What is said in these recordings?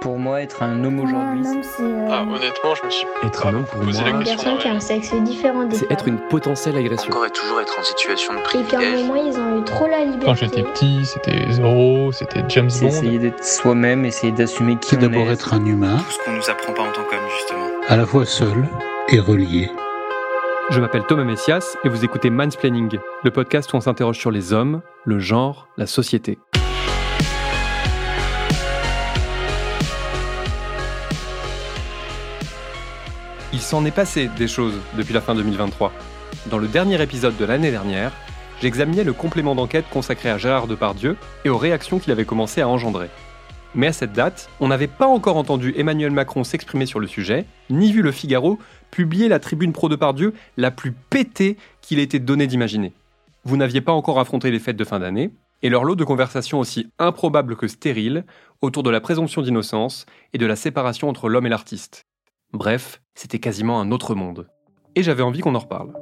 Pour moi, être un homme aujourd'hui, homme, c'est euh, Ah, honnêtement, je me suis Être pas un homme, pour posé moi, la une question. personne qui a un sexe différent des c'est être une potentielle agression. Encore et toujours être en situation de Et privilège. moment, ils ont eu trop la liberté. Quand j'étais petit, c'était Zorro, c'était James c'est Bond. essayer d'être soi-même, essayer d'assumer qui on d'abord est. être un humain, Tout ce qu'on nous apprend pas en tant qu'homme, justement. à la fois seul et relié. Je m'appelle Thomas Messias et vous écoutez Mansplaining, le podcast où on s'interroge sur les hommes, le genre, la société. Il s'en est passé des choses depuis la fin 2023. Dans le dernier épisode de l'année dernière, j'examinais le complément d'enquête consacré à Gérard Depardieu et aux réactions qu'il avait commencé à engendrer. Mais à cette date, on n'avait pas encore entendu Emmanuel Macron s'exprimer sur le sujet, ni vu le Figaro publier la tribune pro Depardieu la plus pétée qu'il ait été donné d'imaginer. Vous n'aviez pas encore affronté les fêtes de fin d'année, et leur lot de conversations aussi improbables que stériles autour de la présomption d'innocence et de la séparation entre l'homme et l'artiste. Bref, c'était quasiment un autre monde. Et j'avais envie qu'on en reparle.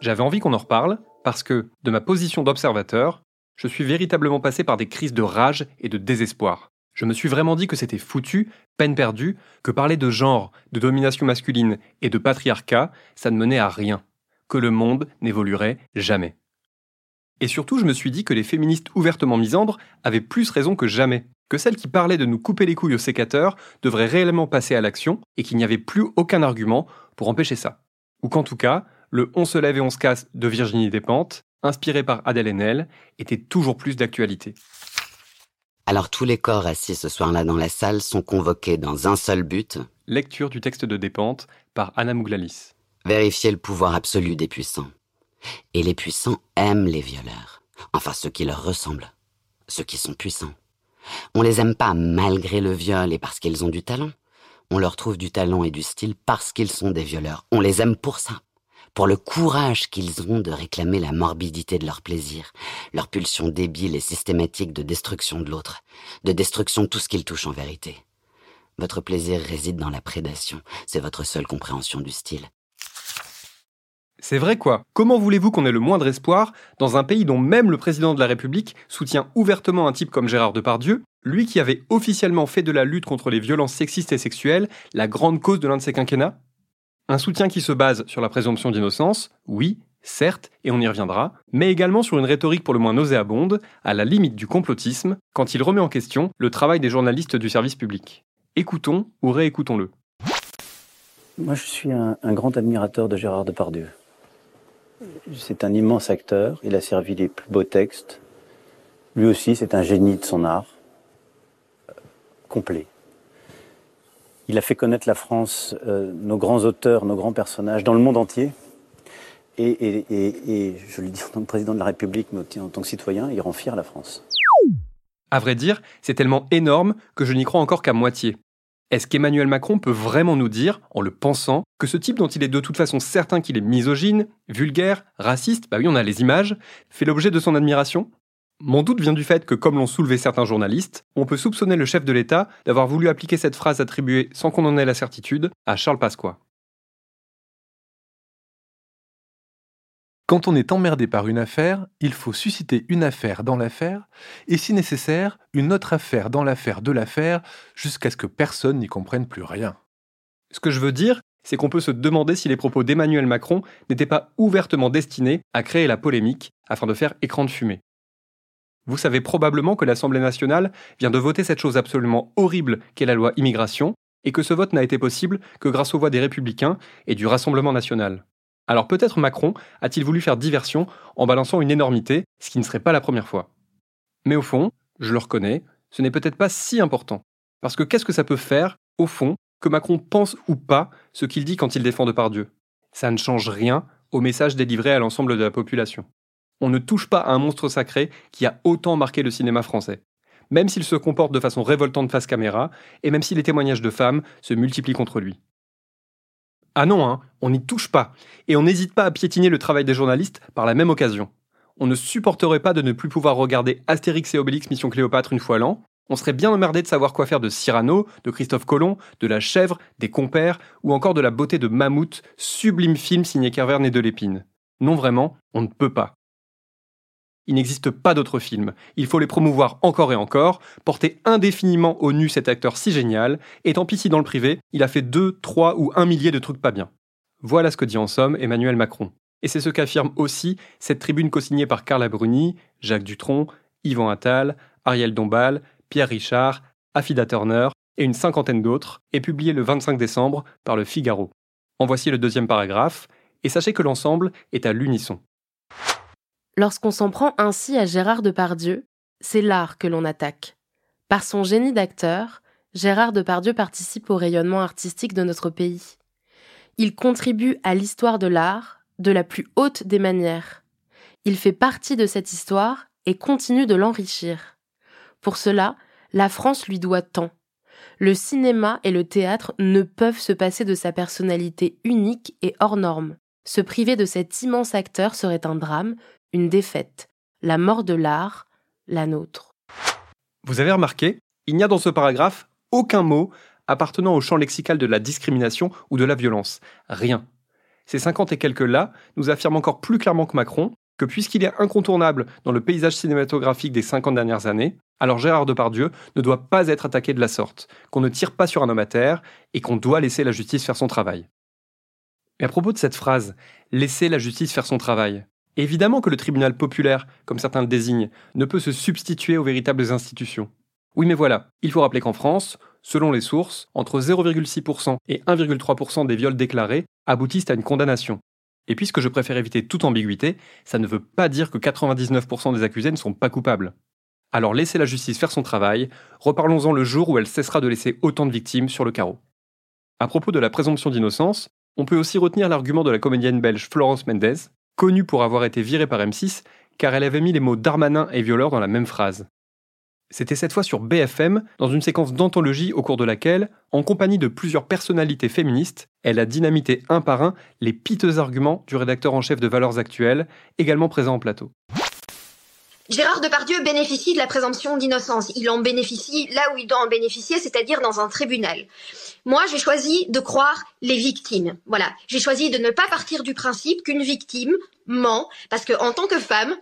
J'avais envie qu'on en reparle parce que, de ma position d'observateur, je suis véritablement passé par des crises de rage et de désespoir. Je me suis vraiment dit que c'était foutu, peine perdue, que parler de genre, de domination masculine et de patriarcat, ça ne menait à rien, que le monde n'évoluerait jamais. Et surtout, je me suis dit que les féministes ouvertement misandres avaient plus raison que jamais, que celles qui parlaient de nous couper les couilles au sécateur devraient réellement passer à l'action et qu'il n'y avait plus aucun argument pour empêcher ça. Ou qu'en tout cas, le On se lève et on se casse de Virginie Despentes, inspiré par Adèle Haenel, était toujours plus d'actualité. Alors tous les corps assis ce soir-là dans la salle sont convoqués dans un seul but, Lecture du texte de Despentes par Anna Mouglalis. vérifier le pouvoir absolu des puissants. Et les puissants aiment les violeurs. Enfin ceux qui leur ressemblent. Ceux qui sont puissants. On les aime pas malgré le viol et parce qu'ils ont du talent. On leur trouve du talent et du style parce qu'ils sont des violeurs. On les aime pour ça. Pour le courage qu'ils ont de réclamer la morbidité de leur plaisir, leur pulsion débile et systématique de destruction de l'autre, de destruction de tout ce qu'ils touchent en vérité. Votre plaisir réside dans la prédation, c'est votre seule compréhension du style. C'est vrai quoi Comment voulez-vous qu'on ait le moindre espoir dans un pays dont même le président de la République soutient ouvertement un type comme Gérard Depardieu, lui qui avait officiellement fait de la lutte contre les violences sexistes et sexuelles la grande cause de l'un de ses quinquennats? Un soutien qui se base sur la présomption d'innocence, oui, certes, et on y reviendra, mais également sur une rhétorique pour le moins nauséabonde, à la limite du complotisme, quand il remet en question le travail des journalistes du service public. Écoutons ou réécoutons-le. Moi, je suis un, grand admirateur de Gérard Depardieu. C'est un immense acteur. Il a servi les plus beaux textes. Lui aussi, c'est un génie de son art. euh, complet. Il a fait connaître la France, euh, nos grands auteurs, nos grands personnages, dans le monde entier. Et, et- je le dis en tant que président de la République, mais en tant que citoyen, il rend fier la France. À vrai dire, c'est tellement énorme que je n'y crois encore qu'à moitié. Est-ce qu'Emmanuel Macron peut vraiment nous dire, en le pensant, que ce type dont il est de toute façon certain qu'il est misogyne, vulgaire, raciste, bah oui on a les images, fait l'objet de son admiration? Mon doute vient du fait que, comme l'ont soulevé certains journalistes, on peut soupçonner le chef de l'État d'avoir voulu appliquer cette phrase attribuée, sans qu'on en ait la certitude, à Charles Pasqua. Quand on est emmerdé par une affaire, il faut susciter une affaire dans l'affaire, et si nécessaire, une autre affaire dans l'affaire de l'affaire, jusqu'à ce que personne n'y comprenne plus rien. Ce que je veux dire, c'est qu'on peut se demander si les propos d'Emmanuel Macron n'étaient pas ouvertement destinés à créer la polémique afin de faire écran de fumée. Vous savez probablement que l'Assemblée nationale vient de voter cette chose absolument horrible qu'est la loi immigration, et que ce vote n'a été possible que grâce aux voix des Républicains et du Rassemblement national. Alors peut-être Macron a-t-il voulu faire diversion en balançant une énormité, ce qui ne serait pas la première fois. Mais au fond, je le reconnais, ce n'est peut-être pas si important. Parce que qu'est-ce que ça peut faire, au fond, que Macron pense ou pas ce qu'il dit quand il défend Depardieu? Ça ne change rien au message délivré à l'ensemble de la population. On ne touche pas à un monstre sacré qui a autant marqué le cinéma français. Même s'il se comporte de façon révoltante face caméra, et même si les témoignages de femmes se multiplient contre lui. Ah non, hein, on n'y touche pas, et on n'hésite pas à piétiner le travail des journalistes par la même occasion. On ne supporterait pas de ne plus pouvoir regarder Astérix et Obélix Mission Cléopâtre une fois l'an, on serait bien emmerdé de savoir quoi faire de Cyrano, de Christophe Colomb, de La Chèvre, des Compères, ou encore de la beauté de Mammouth, sublime film signé Kerverne et de Lépine. Non vraiment, on ne peut pas. Il n'existe pas d'autres films. Il faut les promouvoir encore et encore, porter indéfiniment au nu cet acteur si génial, et tant pis si dans le privé, il a fait deux, trois ou un millier de trucs pas bien. Voilà ce que dit en somme Emmanuel Macron. Et c'est ce qu'affirme aussi cette tribune co-signée par Carla Bruni, Jacques Dutronc, Yvan Attal, Ariel Dombal, Pierre Richard, Affida Turner et une cinquantaine d'autres, et publiée le 25 décembre par le Figaro. En voici le deuxième paragraphe, et sachez que l'ensemble est à l'unisson. Lorsqu'on s'en prend ainsi à Gérard Depardieu, c'est l'art que l'on attaque. Par son génie d'acteur, Gérard Depardieu participe au rayonnement artistique de notre pays. Il contribue à l'histoire de l'art de la plus haute des manières. Il fait partie de cette histoire et continue de l'enrichir. Pour cela, la France lui doit tant. Le cinéma et le théâtre ne peuvent se passer de sa personnalité unique et hors norme. Se priver de cet immense acteur serait un drame, une défaite, la mort de l'art, la nôtre. Vous avez remarqué, il n'y a dans ce paragraphe aucun mot appartenant au champ lexical de la discrimination ou de la violence. Rien. Ces 50 et quelques là nous affirment encore plus clairement que Macron que puisqu'il est incontournable dans le paysage cinématographique des 50 dernières années, alors Gérard Depardieu ne doit pas être attaqué de la sorte, qu'on ne tire pas sur un homme à terre et qu'on doit laisser la justice faire son travail. Mais à propos de cette phrase, laisser la justice faire son travail, Évidemment que le tribunal populaire, comme certains le désignent, ne peut se substituer aux véritables institutions. Oui mais voilà, il faut rappeler qu'en France, selon les sources, entre 0,6% et 1,3% des viols déclarés aboutissent à une condamnation. Et puisque je préfère éviter toute ambiguïté, ça ne veut pas dire que 99% des accusés ne sont pas coupables. Alors laissez la justice faire son travail, reparlons-en le jour où elle cessera de laisser autant de victimes sur le carreau. À propos de la présomption d'innocence, on peut aussi retenir l'argument de la comédienne belge Florence Mendez, connue pour avoir été virée par M6 car elle avait mis les mots Darmanin et violeur dans la même phrase. C'était cette fois sur BFM, dans une séquence d'anthologie au cours de laquelle, en compagnie de plusieurs personnalités féministes, elle a dynamité un par un les piteux arguments du rédacteur en chef de Valeurs Actuelles, également présent en plateau. Gérard Depardieu bénéficie de la présomption d'innocence. Il en bénéficie là où il doit en bénéficier, c'est-à-dire dans un tribunal. Moi, j'ai choisi de croire les victimes. Voilà. J'ai choisi de ne pas partir du principe qu'une victime ment, parce que en tant que femme,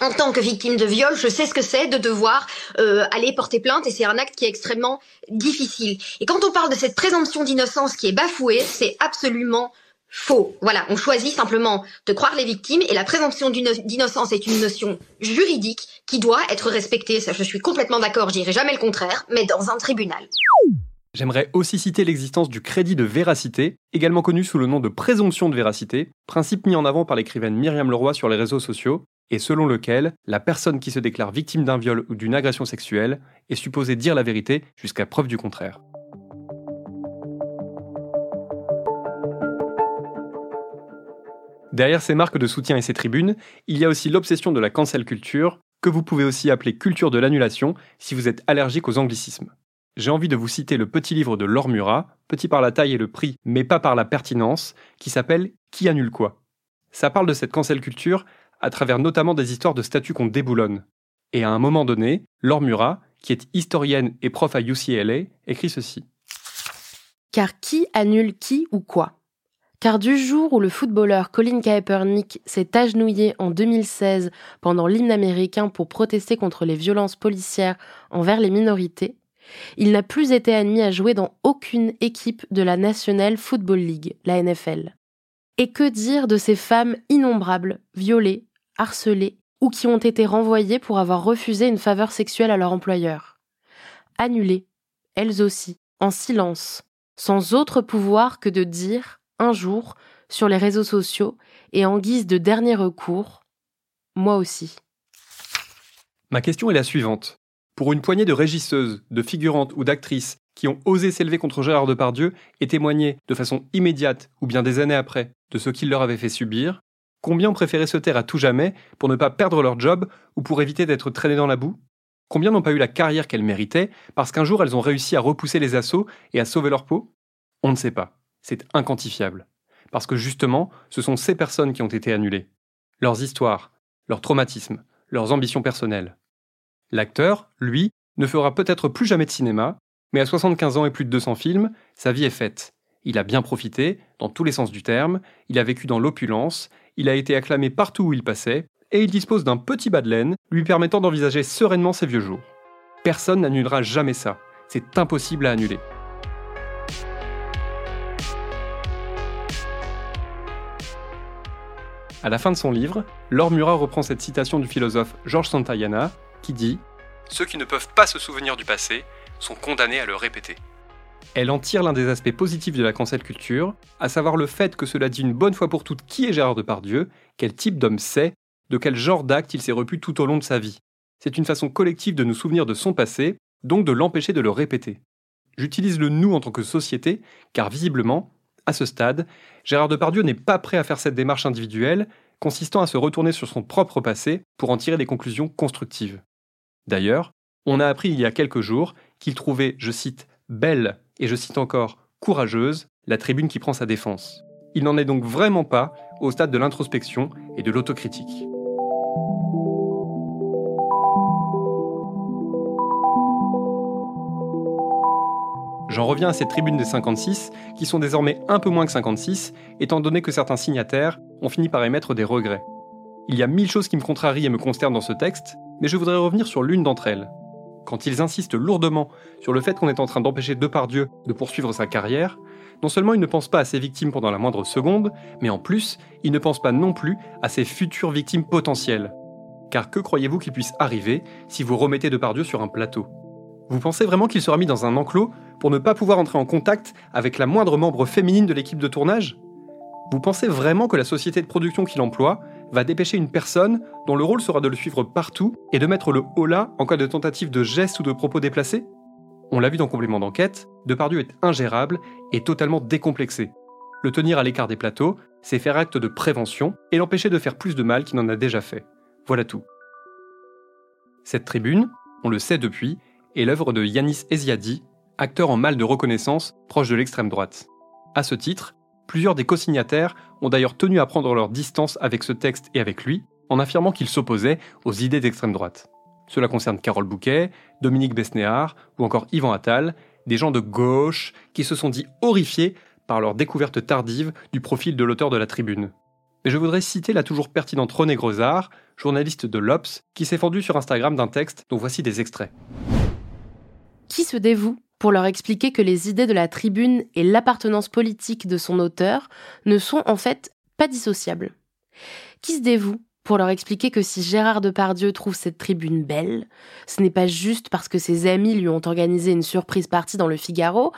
en tant que victime de viol, je sais ce que c'est de devoir euh, aller porter plainte et c'est un acte qui est extrêmement difficile. Et quand on parle de cette présomption d'innocence qui est bafouée, c'est absolument faux. Voilà, on choisit simplement de croire les victimes et la présomption d'innocence est une notion juridique qui doit être respectée. Ça, je suis complètement d'accord, je dirai jamais le contraire, mais dans un tribunal. J'aimerais aussi citer l'existence du crédit de véracité, également connu sous le nom de présomption de véracité, principe mis en avant par l'écrivaine Myriam Leroy sur les réseaux sociaux, et selon lequel la personne qui se déclare victime d'un viol ou d'une agression sexuelle est supposée dire la vérité jusqu'à preuve du contraire. Derrière ces marques de soutien et ces tribunes, il y a aussi l'obsession de la cancel culture, que vous pouvez aussi appeler culture de l'annulation si vous êtes allergique aux anglicismes j'ai envie de vous citer le petit livre de Laure Murat, petit par la taille et le prix, mais pas par la pertinence, qui s'appelle Qui annule quoi? Ça parle de cette cancel culture à travers notamment des histoires de statuts qu'on déboulonne. Et à un moment donné, Laure Murat, qui est historienne et prof à UCLA, écrit ceci. Car qui annule qui ou quoi? Car du jour où le footballeur Colin Kaepernick s'est agenouillé en 2016 pendant l'hymne américain pour protester contre les violences policières envers les minorités, il n'a plus été admis à jouer dans aucune équipe de la National Football League, la NFL. Et que dire de ces femmes innombrables, violées, harcelées, ou qui ont été renvoyées pour avoir refusé une faveur sexuelle à leur employeur? Annulées, elles aussi, en silence, sans autre pouvoir que de dire, un jour, sur les réseaux sociaux, et en guise de dernier recours, moi aussi. Ma question est la suivante. Pour une poignée de régisseuses, de figurantes ou d'actrices qui ont osé s'élever contre Gérard Depardieu et témoigner de façon immédiate ou bien des années après de ce qu'il leur avait fait subir, combien ont préféré se taire à tout jamais pour ne pas perdre leur job ou pour éviter d'être traînées dans la boue? Combien n'ont pas eu la carrière qu'elles méritaient parce qu'un jour elles ont réussi à repousser les assauts et à sauver leur peau? On ne sait pas. C'est inquantifiable. Parce que justement, ce sont ces personnes qui ont été annulées. Leurs histoires, leurs traumatismes, leurs ambitions personnelles. L'acteur, lui, ne fera peut-être plus jamais de cinéma, mais à 75 ans et plus de 200 films, sa vie est faite. Il a bien profité, dans tous les sens du terme, il a vécu dans l'opulence, il a été acclamé partout où il passait, et il dispose d'un petit bas de laine lui permettant d'envisager sereinement ses vieux jours. Personne n'annulera jamais ça. C'est impossible à annuler. À la fin de son livre, Laure Murat reprend cette citation du philosophe Georges Santayana qui dit Ceux qui ne peuvent pas se souvenir du passé sont condamnés à le répéter. Elle en tire l'un des aspects positifs de la cancel culture, à savoir le fait que cela dit une bonne fois pour toutes qui est Gérard Depardieu, quel type d'homme c'est, de quel genre d'acte il s'est repu tout au long de sa vie. C'est une façon collective de nous souvenir de son passé, donc de l'empêcher de le répéter. J'utilise le nous en tant que société, car visiblement, à ce stade, Gérard Depardieu n'est pas prêt à faire cette démarche individuelle, consistant à se retourner sur son propre passé pour en tirer des conclusions constructives. D'ailleurs, on a appris il y a quelques jours qu'il trouvait, je cite, belle, et je cite encore, courageuse, la tribune qui prend sa défense. Il n'en est donc vraiment pas au stade de l'introspection et de l'autocritique. J'en reviens à ces tribunes des 56, qui sont désormais un peu moins que 56, étant donné que certains signataires ont fini par émettre des regrets. Il y a mille choses qui me contrarient et me consternent dans ce texte, mais je voudrais revenir sur l'une d'entre elles. Quand ils insistent lourdement sur le fait qu'on est en train d'empêcher Depardieu de poursuivre sa carrière, non seulement ils ne pensent pas à ses victimes pendant la moindre seconde, mais en plus, ils ne pensent pas non plus à ses futures victimes potentielles. Car que croyez-vous qu'il puisse arriver si vous remettez Depardieu sur un plateau? Vous pensez vraiment qu'il sera mis dans un enclos pour ne pas pouvoir entrer en contact avec la moindre membre féminine de l'équipe de tournage Vous pensez vraiment que la société de production qu'il emploie va dépêcher une personne dont le rôle sera de le suivre partout et de mettre le holà en cas de tentative de geste ou de propos déplacés? On l'a vu dans complément d'enquête, Depardieu est ingérable et totalement décomplexé. Le tenir à l'écart des plateaux, c'est faire acte de prévention et l'empêcher de faire plus de mal qu'il n'en a déjà fait. Voilà tout. Cette tribune, on le sait depuis, est l'œuvre de Yanis Eziadi, acteur en mal de reconnaissance proche de l'extrême droite. À ce titre, plusieurs des co-signataires ont d'ailleurs tenu à prendre leur distance avec ce texte et avec lui, en affirmant qu'il s'opposait aux idées d'extrême droite. Cela concerne Carole Bouquet, Dominique Besnéard ou encore Yvan Attal, des gens de gauche qui se sont dit horrifiés par leur découverte tardive du profil de l'auteur de la tribune. Mais je voudrais citer la toujours pertinente René Grosard, journaliste de l'Obs, qui s'est fendu sur Instagram d'un texte dont voici des extraits. Qui se dévoue? Pour leur expliquer que les idées de la tribune et l'appartenance politique de son auteur ne sont en fait pas dissociables. Qui se dévoue pour leur expliquer que si Gérard Depardieu trouve cette tribune belle, ce n'est pas juste parce que ses amis lui ont organisé une surprise partie dans le Figaro,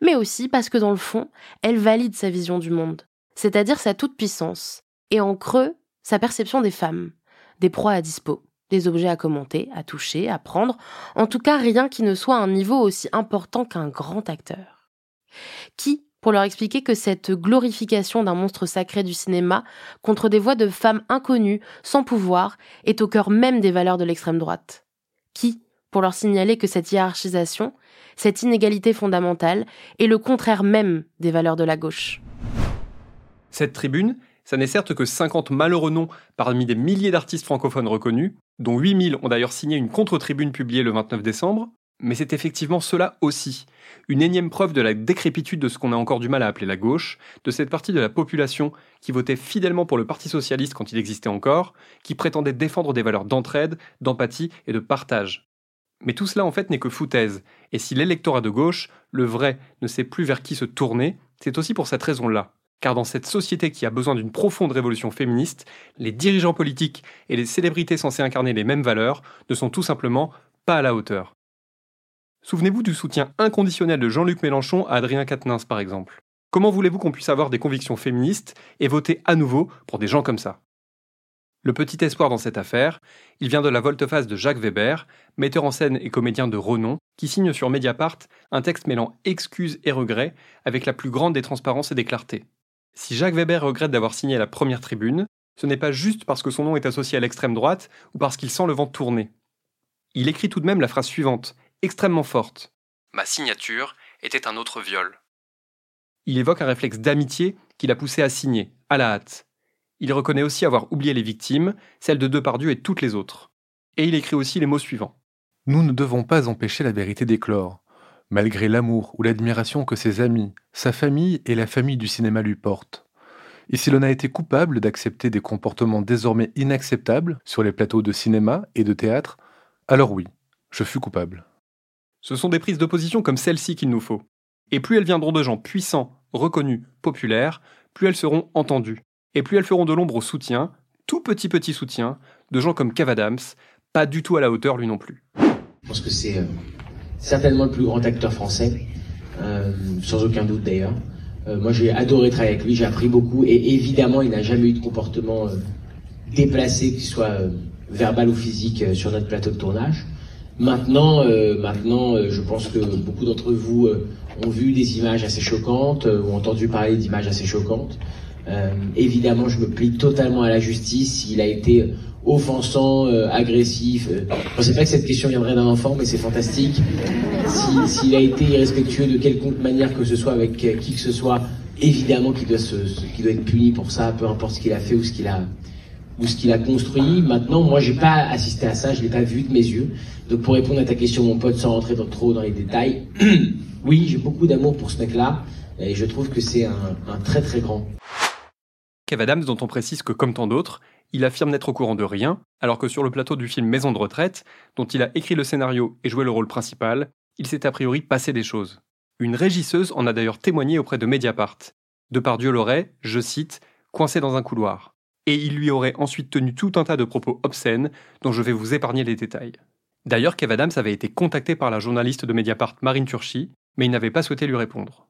mais aussi parce que dans le fond, elle valide sa vision du monde, c'est-à-dire sa toute-puissance, et en creux, sa perception des femmes, des proies à dispo, des objets à commenter, à toucher, à prendre, en tout cas rien qui ne soit un niveau aussi important qu'un grand acteur. Qui pour leur expliquer que cette glorification d'un monstre sacré du cinéma contre des voix de femmes inconnues, sans pouvoir, est au cœur même des valeurs de l'extrême droite? Qui pour leur signaler que cette hiérarchisation, cette inégalité fondamentale, est le contraire même des valeurs de la gauche? Cette tribune, ça n'est certes que 50 malheureux noms parmi des milliers d'artistes francophones reconnus, dont 8000 ont d'ailleurs signé une contre-tribune publiée le 29 décembre, mais c'est effectivement cela aussi. Une énième preuve de la décrépitude de ce qu'on a encore du mal à appeler la gauche, de cette partie de la population qui votait fidèlement pour le Parti socialiste quand il existait encore, qui prétendait défendre des valeurs d'entraide, d'empathie et de partage. Mais tout cela en fait n'est que foutaise, et si l'électorat de gauche, le vrai, ne sait plus vers qui se tourner, c'est aussi pour cette raison-là. Car dans cette société qui a besoin d'une profonde révolution féministe, les dirigeants politiques et les célébrités censées incarner les mêmes valeurs ne sont tout simplement pas à la hauteur. Souvenez-vous du soutien inconditionnel de Jean-Luc Mélenchon à Adrien Quatennens, par exemple. Comment voulez-vous qu'on puisse avoir des convictions féministes et voter à nouveau pour des gens comme ça? Le petit espoir dans cette affaire, il vient de la volte-face de Jacques Weber, metteur en scène et comédien de renom, qui signe sur Mediapart un texte mêlant excuses et regrets avec la plus grande des transparences et des clartés. Si Jacques Weber regrette d'avoir signé la première tribune, ce n'est pas juste parce que son nom est associé à l'extrême droite ou parce qu'il sent le vent tourner. Il écrit tout de même la phrase suivante, extrêmement forte. Ma signature était un autre viol. Il évoque un réflexe d'amitié qui l'a poussé à signer, à la hâte. Il reconnaît aussi avoir oublié les victimes, celles de Depardieu et toutes les autres. Et il écrit aussi les mots suivants. Nous ne devons pas empêcher la vérité d'éclore, malgré l'amour ou l'admiration que ses amis, sa famille et la famille du cinéma lui portent. Et si l'on a été coupable d'accepter des comportements désormais inacceptables sur les plateaux de cinéma et de théâtre, alors oui, je fus coupable. Ce sont des prises de position comme celle-ci qu'il nous faut. Et plus elles viendront de gens puissants, reconnus, populaires, plus elles seront entendues. Et plus elles feront de l'ombre au soutien, tout petit petit soutien, de gens comme Cavadams, pas du tout à la hauteur lui non plus. Je pense que c'est euh, certainement le plus grand acteur français, euh, sans aucun doute d'ailleurs. Euh, moi j'ai adoré travailler avec lui, j'ai appris beaucoup et évidemment il n'a jamais eu de comportement déplacé, qu'il soit verbal ou physique, sur notre plateau de tournage. Maintenant, maintenant je pense que beaucoup d'entre vous ont vu des images assez choquantes ou entendu parler d'images assez choquantes. évidemment, je me plie totalement à la justice. Il a été offensant, euh, agressif. Euh. Je pensais pas que cette question viendrait d'un enfant, mais c'est fantastique. S'il a été irrespectueux de quelconque manière que ce soit avec euh, qui que ce soit, évidemment qu'il doit, doit être puni pour ça, peu importe ce qu'il a fait ou ce qu'il a ou a construit. Maintenant, moi, j'ai pas assisté à ça, je l'ai pas vu de mes yeux. Donc, pour répondre à ta question, mon pote, sans rentrer trop dans les détails, oui, j'ai beaucoup d'amour pour ce mec-là, et je trouve que c'est un, un très très grand. Kev Adams, dont on précise que, comme tant d'autres, il affirme n'être au courant de rien, alors que sur le plateau du film Maison de retraite, dont il a écrit le scénario et joué le rôle principal, il s'est a priori passé des choses. Une régisseuse en a d'ailleurs témoigné auprès de Mediapart. Depardieu l'aurait, je cite, coincé dans un couloir. Et il lui aurait ensuite tenu tout un tas de propos obscènes dont je vais vous épargner les détails. D'ailleurs, Kev Adams avait été contacté par la journaliste de Mediapart Marine Turchi, mais il n'avait pas souhaité lui répondre.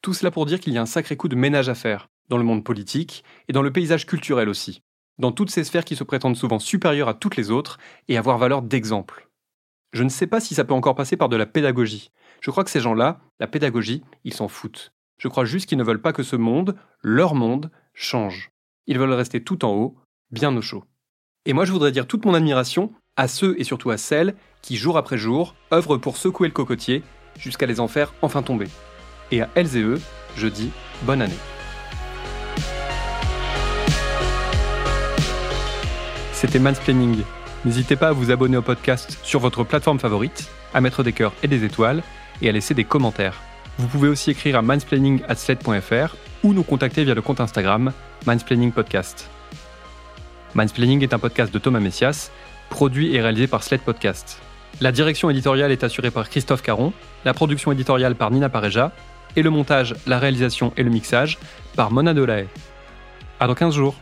Tout cela pour dire qu'il y a un sacré coup de ménage à faire, dans le monde politique et dans le paysage culturel aussi, dans toutes ces sphères qui se prétendent souvent supérieures à toutes les autres et avoir valeur d'exemple. Je ne sais pas si ça peut encore passer par de la pédagogie. Je crois que ces gens-là, la pédagogie, ils s'en foutent. Je crois juste qu'ils ne veulent pas que ce monde, leur monde, change. Ils veulent rester tout en haut, bien au chaud. Et moi je voudrais dire toute mon admiration à ceux et surtout à celles qui, jour après jour, œuvrent pour secouer le cocotier jusqu'à les en faire enfin tomber. Et à elles et eux, je dis bonne année. C'était Mansplaining. N'hésitez pas à vous abonner au podcast sur votre plateforme favorite, à mettre des cœurs et des étoiles, et à laisser des commentaires. Vous pouvez aussi écrire à mansplaining.sled.fr ou nous contacter via le compte Instagram Mansplaining Podcast. Mansplaining est un podcast de Thomas Messias, produit et réalisé par Sled Podcast. La direction éditoriale est assurée par Christophe Caron, la production éditoriale par Nina Pareja, et le montage, la réalisation et le mixage par Mona Delahaye. À dans 15 jours.